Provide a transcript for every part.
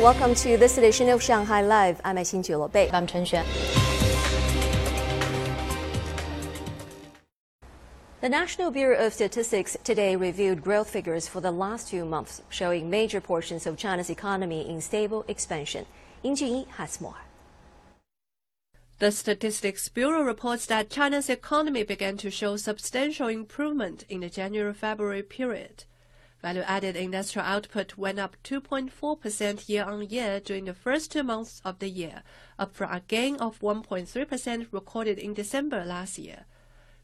Welcome to this edition of Shanghai Live. I'm Xin Bei. I'm Chen Xuan. The National Bureau of Statistics today reviewed growth figures for the last two months, showing major portions of China's economy in stable expansion. Ying Junyi has more. The Statistics Bureau reports that China's economy began to show substantial improvement in the January-February period. Value-added industrial output went up 2.4% year-on-year during the first two months of the year, up from a gain of 1.3% recorded in December last year.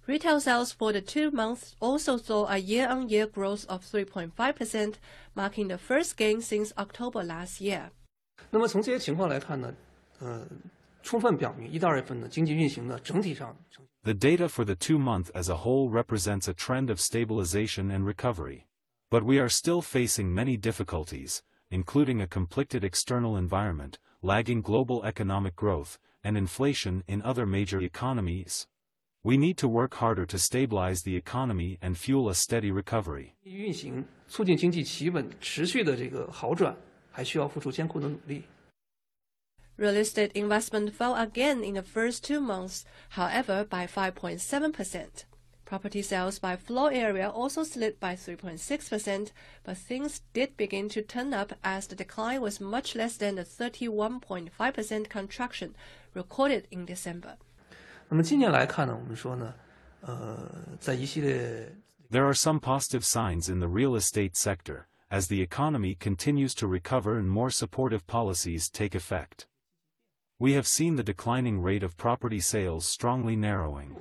Retail sales for the two months also saw a year-on-year growth of 3.5%, marking the first gain since October last year. 那么从这些情况来看呢，呃，充分表明一到二月份的经济运行呢整体上。The data for the two month as a whole represents a trend of stabilization and recovery. But we are still facing many difficulties, including a conflicted external environment, lagging global economic growth, and inflation in other major economies. We need to work harder to stabilize the economy and fuel a steady recovery. 运行促进经济企稳持续的这个好转，还需要付出艰苦的努力。Real estate investment fell again in the first two months, however, by 5.7%. Property sales by floor area also slid by 3.6%, but things did begin to turn up as the decline was much less than the 31.5% contraction recorded in December. 那么今年来看呢，我们说呢，呃，在一系列 There are some positive signs in the real estate sector, as the economy continues to recover and more supportive policies take effect. We have seen the declining rate of property sales strongly narrowing.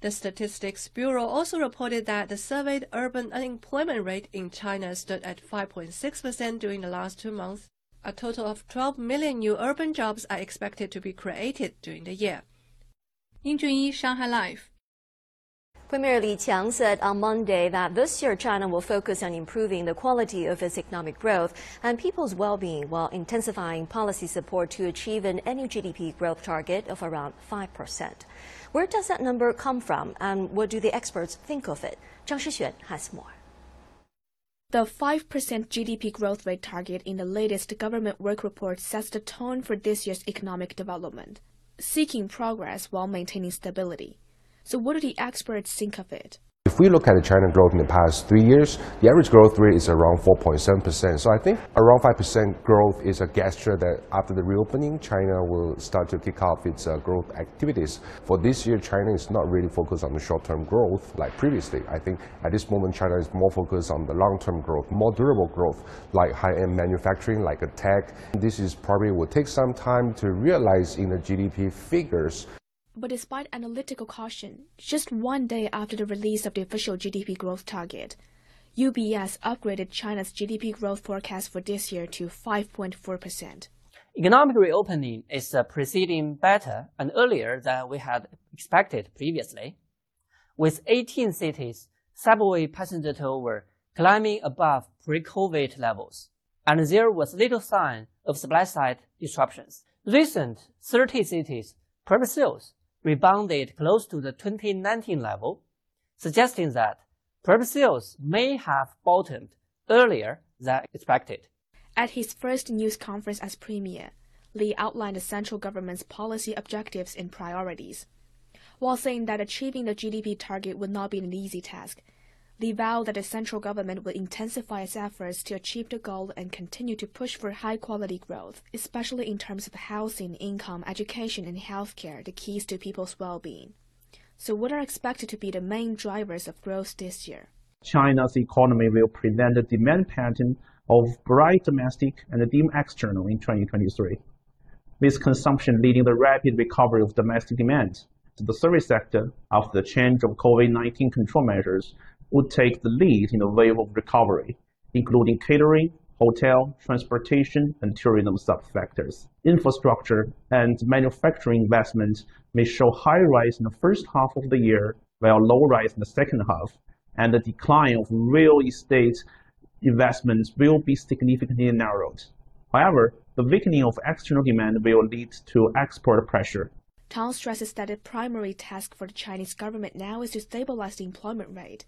The Statistics Bureau also reported that the surveyed urban unemployment rate in China stood at 5.6% during the last two months. A total of 12 million new urban jobs are expected to be created during the year. Ying Junyi, Shanghai Live. Premier Li Qiang said on Monday that this year China will focus on improving the quality of its economic growth and people's well-being while intensifying policy support to achieve an annual GDP growth target of around 5%. Where does that number come from and what do the experts think of it? Zhang Shixuan has more. The 5% GDP growth rate target in the latest government work report sets the tone for this year's economic development, seeking progress while maintaining stability. So what do the experts think of it? If we look at the China growth in the past three years, the average growth rate is around 4.7%. So I think around 5% growth is a gesture that after the reopening, China will start to kick off its uh, growth activities. For this year, China is not really focused on the short-term growth like previously. I think at this moment, China is more focused on the long-term growth, more durable growth, like high-end manufacturing, like a tech. This is probably will take some time to realize in the GDP figures. But despite analytical caution, just one day after the release of the official GDP growth target, UBS upgraded China's GDP growth forecast for this year to 5.4%. Economic reopening is uh, proceeding better and earlier than we had expected previously. With 18 cities, subway passenger toll climbing above pre-COVID levels, and there was little sign of supply-side disruptions. Recent 30 cities private sales rebounded close to the 2019 level, suggesting that private sales may have bottomed earlier than expected. At his first news conference as premier, Li outlined the central government's policy objectives and priorities. While saying that achieving the GDP target would not be an easy task, Li vowed that the central government will intensify its efforts to achieve the goal and continue to push for high quality growth, especially in terms of housing, income, education, and healthcare, the keys to people's well being. So, what are expected to be the main drivers of growth this year? China's economy will present a demand pattern of bright domestic and dim external in 2023, with consumption leading the rapid recovery of domestic demand. The service sector, after the change of COVID 19 control measures, would take the lead in the wave of recovery, including catering, hotel, transportation, and tourism subsectors. Infrastructure and manufacturing investment may show high rise in the first half of the year, while low rise in the second half, and the decline of real estate investments will be significantly narrowed. However, the weakening of external demand will lead to export pressure. Tang stresses that the primary task for the Chinese government now is to stabilize the employment rate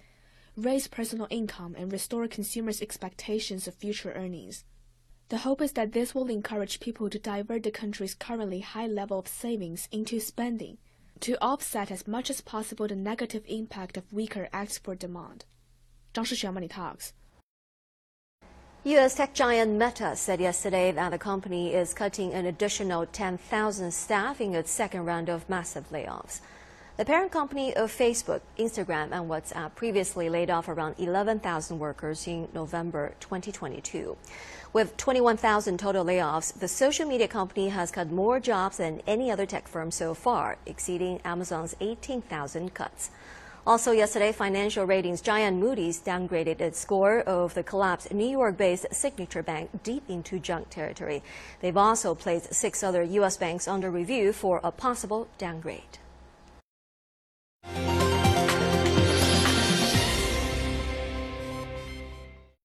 raise personal income, and restore consumers' expectations of future earnings. The hope is that this will encourage people to divert the country's currently high level of savings into spending to offset as much as possible the negative impact of weaker export demand. Zhang Shixuan Money Talks. U.S. tech giant Meta said yesterday that the company is cutting an additional 10,000 staff in its second round of massive layoffs. The parent company of Facebook, Instagram, and WhatsApp previously laid off around 11,000 workers in November 2022. With 21,000 total layoffs, the social media company has cut more jobs than any other tech firm so far, exceeding Amazon's 18,000 cuts. Also yesterday, financial ratings giant Moody's downgraded its score of the collapsed New York-based Signature Bank deep into junk territory. They've also placed six other U.S. banks under review for a possible downgrade.